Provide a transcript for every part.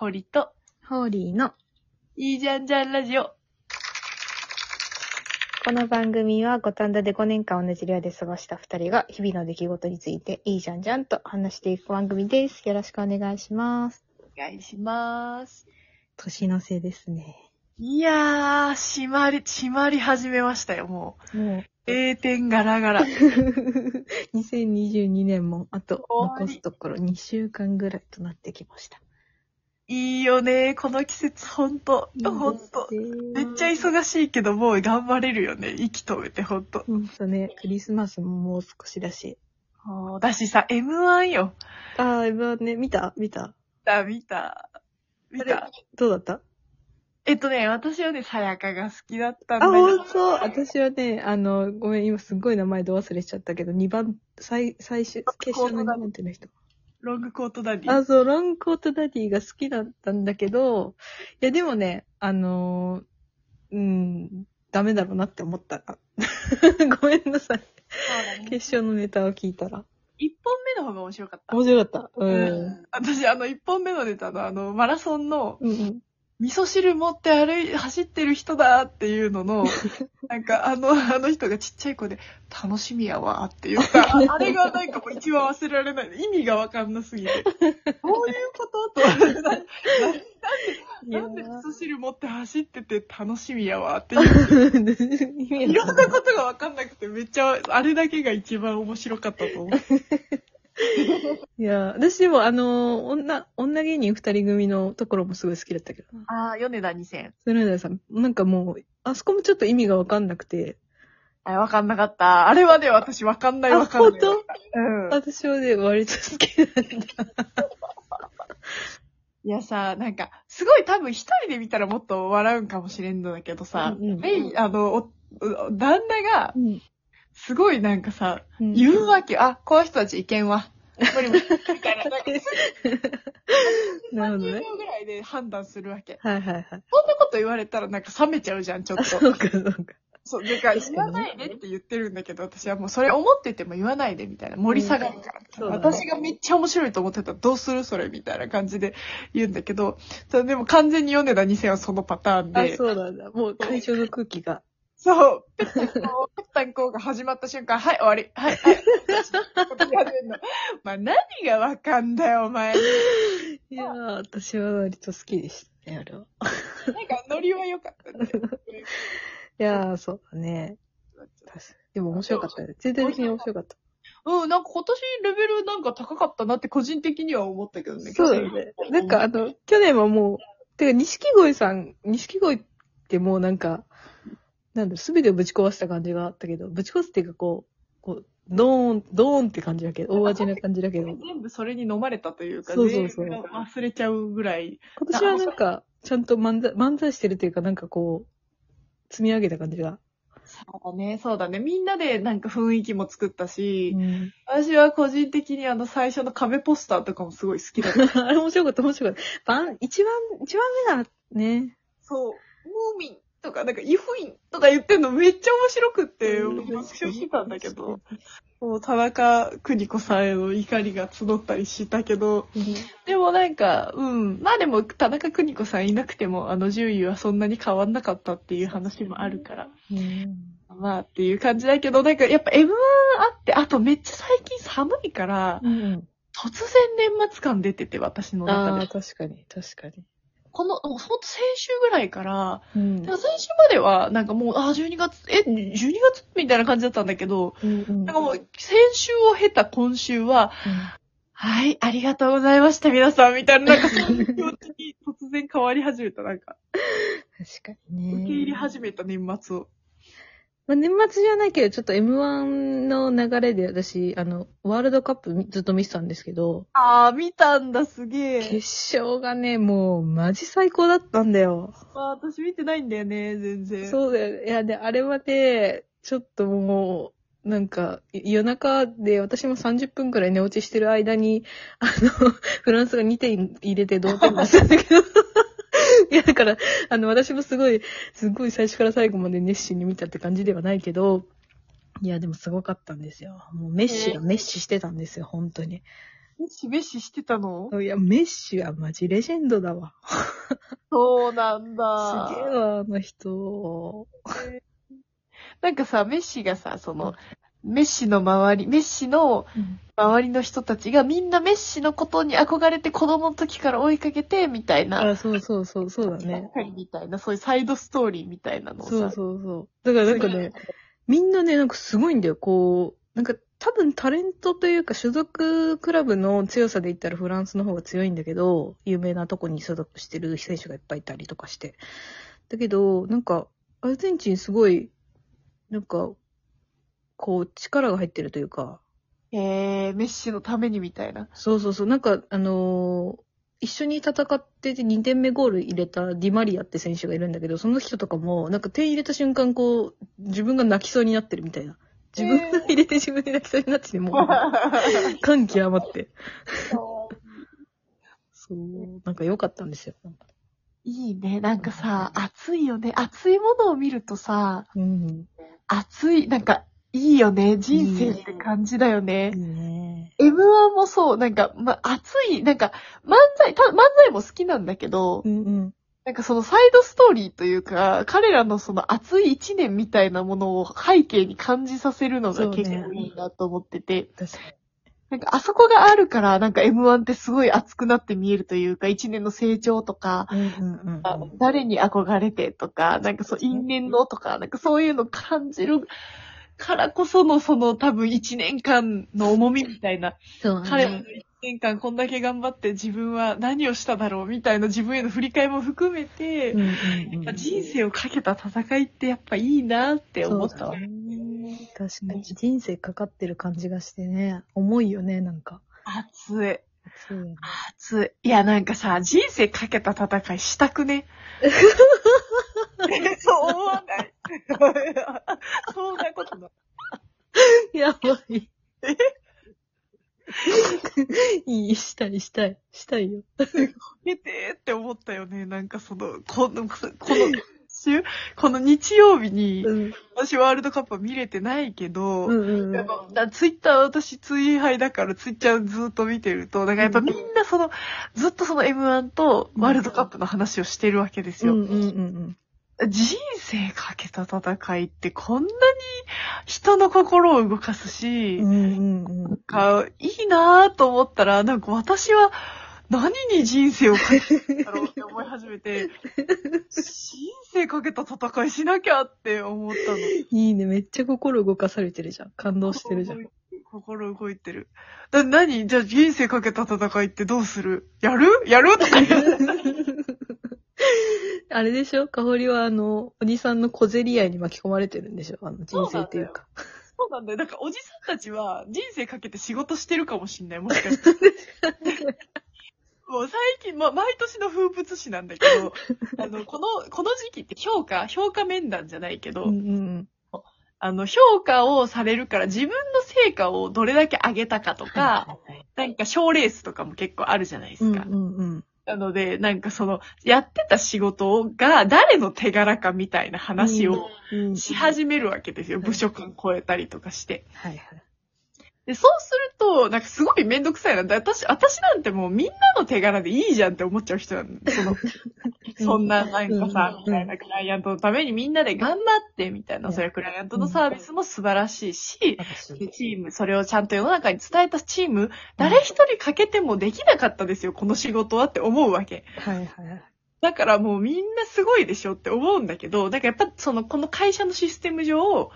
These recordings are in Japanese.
堀と、ホーリーのいいじゃんじゃんラジオ。この番組は五反田で5年間同じ寮で過ごした2人が日々の出来事についていいじゃんじゃんと話していく番組です。よろしくお願いします。お願いします。年の瀬ですね。いやー、閉まり、閉まり始めましたよ、ももう。閉店ガラガラ。う、2022年もあと残すところ2週間ぐらいとなってきました。いいよね、この季節、ほんと。ほんと。めっちゃ忙しいけど、もう頑張れるよね。息止めて、ほんと。ほんとね、クリスマスももう少しだし。だしさ、M1 よ。ああ、今ね、見た？見た？あ、見た。見た。どうだった？えっとね、私はね、さやかが好きだったんあ、だよ。ほんと？私はね、あの、ごめん、今すっごい名前ど忘れしちゃったけど、2番、最、最終、決勝の2番手の人。ロングコートダディ。あ、そう、ロングコートダディが好きだったんだけど、いや、でもね、あのーうん、ダメだろうなって思ったら。ごめんなさい。決勝のネタを聞いたら。一本目の方が面白かった。面白かった。う。うん私、あの、一本目のネタの、あの、マラソンの、うんうん。味噌汁持って歩い、走ってる人だっていうのの、なんか、あの、あの人がちっちゃい子で、楽しみやわって言った。あ あれがなんかもう一番忘れられない。意味がわかんなすぎて。どういうことと、な ななんで味噌汁持って走ってて楽しみやわっていう。いろんなことがわかんなくて、めっちゃ、あれだけが一番面白かったと思う。いや、私でもあのー女、女芸人二人組のところもすごい好きだったけどな。ああ、米田2000。それなさん、なんかもう、あそこもちょっと意味がわかんなくて。あ、わかんなかった。あれはね、私わかんないわかんない。あ本うん。私はね、割と好きなんだ。いやさ、なんか、すごい多分一人で見たらもっと笑うんかもしれんのだけどさ、うんうんメイン、あの、旦那が、うん。すごいなんかさ、うん言うわけ。あ、この人たち意見は。無理無理。みたいな、なんか、30 なるほどね。で判断するわけ。はいはいはい。そんなこと言われたらなんか冷めちゃうじゃん、ちょっと。そうかそうか。そう、だか言わないでって言ってるんだけど、私はもうそれ思ってても言わないでみたいな。盛り下がるから。そうだね私がめっちゃ面白いと思ってたらどうするそれみたいな感じで言うんだけど、でも完全に米田2000はそのパターンあ、で、そうなんだ。もう会場の空気が。そう、ペッタンコー、ペッタンコーが始まった瞬間、はい、終わり。はい、はい。こ まあ何がわかんだよ、お前に。いやー、私は割と好きでしたね、あれは。なんかノリは良かったね。いやー、そうだね。確かにでも面白かったね。全体的に面白かった。うん、なんか今年レベルなんか高かったなって個人的には思ったけどね。そうだよね。なんかあの、去年はもう、てか、錦鯉さん、錦鯉ってもうなんか、なんだろ、すべてをぶち壊した感じがあったけど、ぶち壊すっていうかこう、こう、ドーン、ドーンって感じだけど、大味な感じだけど、全部それに飲まれたというか、そうそうそう忘れちゃうぐらい。今年はなんか、ちゃんと漫才、漫才してるっていうか、なんかこう、積み上げた感じが。そうだね、そうだね。みんなでなんか雰囲気も作ったし、うん、私は個人的にあの最初の壁ポスターとかもすごい好きだった。あれ面白かった、面白かった。番、一番、一番目がね、そう、ムーミンとかなんかイフインとか言ってんのめっちゃ面白くって、うん爆笑してたんだけど、もう田中邦子さんへの怒りが募ったりしたけど、でもなんか、うん。まあでも、田中邦子さんいなくても、あの順位はそんなに変わんなかったっていう話もあるから。うんまあっていう感じだけど、なんかやっぱ M1 あって、あとめっちゃ最近寒いから、うん。突然年末感出てて、私の中でああ、。確かに、確かに。この、ほんと先週ぐらいから、うん。か先週までは、なんかもう、ああ、12月、え、12月？みたいな感じだったんだけど、うんうん。なんかもう、先週を経た今週は、はい、ありがとうございました、皆さん、みたいな、なんかそういう気持ちに突然変わり始めた、なんか、確かにね。受け入れ始めた年末を。まあ、年末じゃないけど、ちょっと M1 の流れで私、あの、ワールドカップみずっと見てたんですけど、ああ、見たんだ、すげえ。決勝がね、もう、マジ最高だったんだよ。ああ、私見てないんだよね、全然。そうだよ。いや、で、あれはね、ちょっともう、なんか、い夜中で私も30分くらい寝落ちしてる間に、あの、フランスが2点入れて同点だったんだけど。いや、だから、あの、私もすごい、すごい最初から最後まで熱心に見たって感じではないけど、いや、でもすごかったんですよ。もうメッシがメッシしてたんですよ、本当に。メッシ、メッシしてたの？いや、メッシはマジレジェンドだわ。そうなんすだ。げえわ、あの人。なんかさ、メッシがさ、その、メッシの周り、メッシの周りの人たちがみんなメッシのことに憧れて子供の時から追いかけて、みたいな。あ、そうそうそう、そうだね。みたいな、そういうサイドストーリーみたいなのをさ。そうそうそう。だからなんかね、みんなね、なんかすごいんだよ。こう、なんか多分タレントというか所属クラブの強さで言ったらフランスの方が強いんだけど、有名なとこに所属してる選手がいっぱいいたりとかして。だけど、なんか、アルゼンチンすごい、なんか、こう、力が入ってるというか、えー、メッシのためにみたいな。そうそうそう、なんか、あのー一緒に戦ってて2点目ゴール入れたディマリアって選手がいるんだけど、その人とかも、なんか点入れた瞬間こう、自分が泣きそうになってるみたいな。自分が入れて自分で泣きそうになってて、もう、感極まって。そう、なんか良かったんですよ。いいね。なんかさ、熱いよね。熱いものを見るとさ、うん。熱い、なんか、いいよね。人生って感じだよねいい。ね。M1 もそう、なんか、ま、熱い、なんか、漫才、た漫才も好きなんだけどう、んうん。なんかそのサイドストーリーというか、彼らのその熱い一年みたいなものを背景に感じさせるのが結構いいなと思ってて、なんかあそこがあるから、なんか M1 ってすごい熱くなって見えるというか、一年の成長とか、誰に憧れてとか、なんかそう、因縁のとか、なんかそういうの感じるからこそのその多分一年間の重みみたいな、そう彼らの一年間こんだけ頑張って自分は何をしただろうみたいな自分への振り返りも含めて、うんうんうん人生をかけた戦いってやっぱいいなって思ったわ。確かに。人生かかってる感じがしてね、重いよね、なんか。熱い。そうよね。熱い。いや、なんかさ、人生かけた戦いしたくね？そう思わない？そんなことない。やばい。いい、したい、したい、したいよ。見てって思ったよね。なんかその、この、この、週この日曜日に、うん。私ワールドカップは見れてないけど、うんうんやっぱだツイッター私ツイハイだからツイッターずっと見てると、だからやっぱみんなその、ずっとその M1 とワールドカップの話をしてるわけですよ。うんうんうん人生かけた戦いってこんなに人の心を動かすし、うん。うんうんかいいなぁと思ったら、なんか私は何に人生をかけてるんだろうって思い始めて、人生かけた戦いしなきゃって思ったの。いいね、めっちゃ心動かされてるじゃん。感動してるじゃん。心動いてる。だ、何？じゃあ人生かけた戦いってどうする？やる？やる？とか言う。あれでしょ？かほりはあの、おじさんの小競り合いに巻き込まれてるんでしょ？あの、人生っていうか。そうなんだよ。なんかおじさんたちは人生かけて仕事してるかもしんない。もしかして。もう最近、まあ、毎年の風物詩なんだけど、あの、この、この時期って評価、評価面談じゃないけど、うんうんあの、評価をされるから自分の成果をどれだけ上げたかとか、なんか賞レースとかも結構あるじゃないですか。うんうんうん。なので、なんかその、やってた仕事が誰の手柄かみたいな話をうんし始めるわけですよ。部署間超えたりとかして。はいはい。で、そうすると、なんかすごいめんどくさいな。で私、私なんてもうみんなの手柄でいいじゃんって思っちゃう人なんだ。その、そんな、なんかさ、うんみたいなクライアントのためにみんなで頑張って、みたいな、うんそれはクライアントのサービスも素晴らしいし、チーム、それをちゃんと世の中に伝えたチーム、誰一人欠けてもできなかったですよ、この仕事はって思うわけ。はいはいはい。だからもうみんなすごいでしょって思うんだけど、だからやっぱその、この会社のシステム上、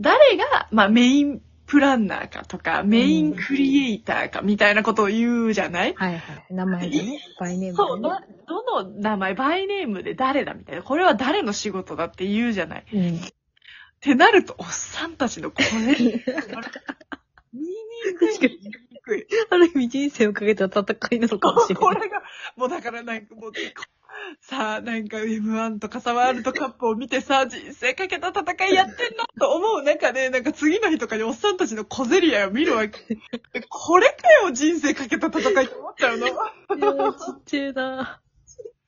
誰が、まあメインプランナーかとか、メインクリエイターかみたいなことを言うじゃない、はいはい。名前でね、バイネーそう、ムでねな。どの名前、バイネームで誰だみたいな。これは誰の仕事だって言うじゃない？っうん。てなると、おっさんたちのこれ、見にくい。見にくい。ある意味人生をかけた戦いなのかもしれない。これが、もうだからなんかもう、さあ、なんか M1 とかさ、ワールドカップを見てさ、人生かけた戦いやってんなと思う中で、なんか次の日とかにおっさんたちの小競り合いを見るわけ。これかよ、人生かけた戦いって思っちゃうの。いやーちっちゃいな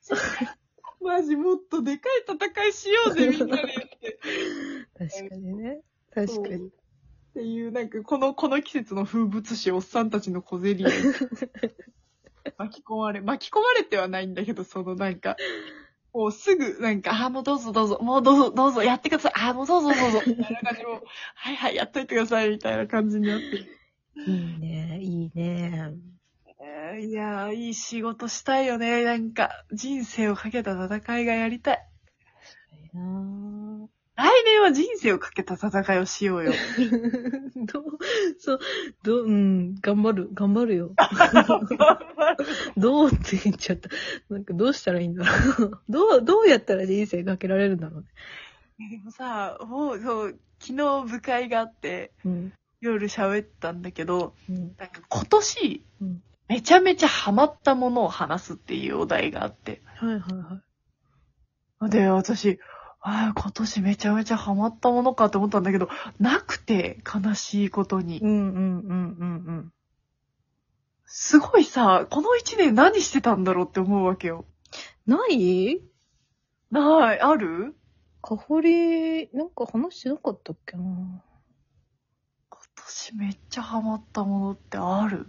マジもっとでかい戦いしようぜ、みんなで言って。確かにね。確かに。っていう、なんか、この、この季節の風物詩、おっさんたちの小競り合い。巻き込まれ、巻き込まれてはないんだけど、そのなんか、もうすぐ、なんか、あーもうどうぞどうぞ、もうどうぞどうぞ、やってください、あーもうどうぞどうぞ、みたいな感じも、はいはい、やっといてください、みたいな感じになってる。いいね、いいね。えーいやー、いい仕事したいよね。なんか、人生をかけた戦いがやりたい。いいな来年は人生をかけた戦いをしようよ。どう、そう、どう、うん、頑張る、頑張るよ。どうって言っちゃった。なんかどうしたらいいんだろう。どう、どうやったら人生かけられるんだろうね。でもさ、もう、そう、昨日部会があって、うん。夜喋ったんだけど、うん。なんか今年、うんめちゃめちゃハマったものを話すっていうお題があって。はいはいはい。で、私、ああ、今年めちゃめちゃハマったものかと思ったんだけど、なくて、悲しいことに。うんうんうんうんうん。すごいさ、この一年何してたんだろうって思うわけよ。ない？ない、ある？かほり、なんか話してなかったっけな今年めっちゃハマったものってある？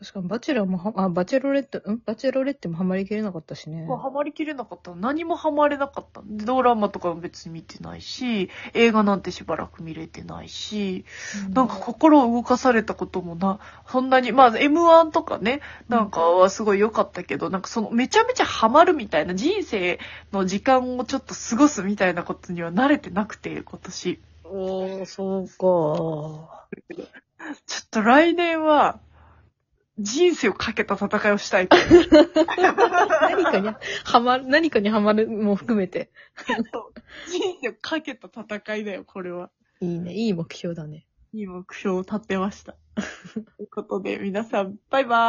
確かに、バチェラーもは、あ、バチェロレッテ、ん？バチェロレッテもハマりきれなかったしね。ハマりきれなかった。何もハマれなかった。でドラマとかも別に見てないし、映画なんてしばらく見れてないし、なんか心を動かされたこともな、そんなに、まあ M1 とかね、なんかはすごい良かったけど、なんかそのめちゃめちゃハマるみたいな人生の時間をちょっと過ごすみたいなことには慣れてなくて、今年。おー、そうか。ちょっと来年は、人生をかけた戦いをしたい。何かに、はまる、何かにはまるも含めて。人生をかけた戦いだよ、これは。いいね、いい目標だね。いい目標を立てました。ということで、皆さん、バイバーイ。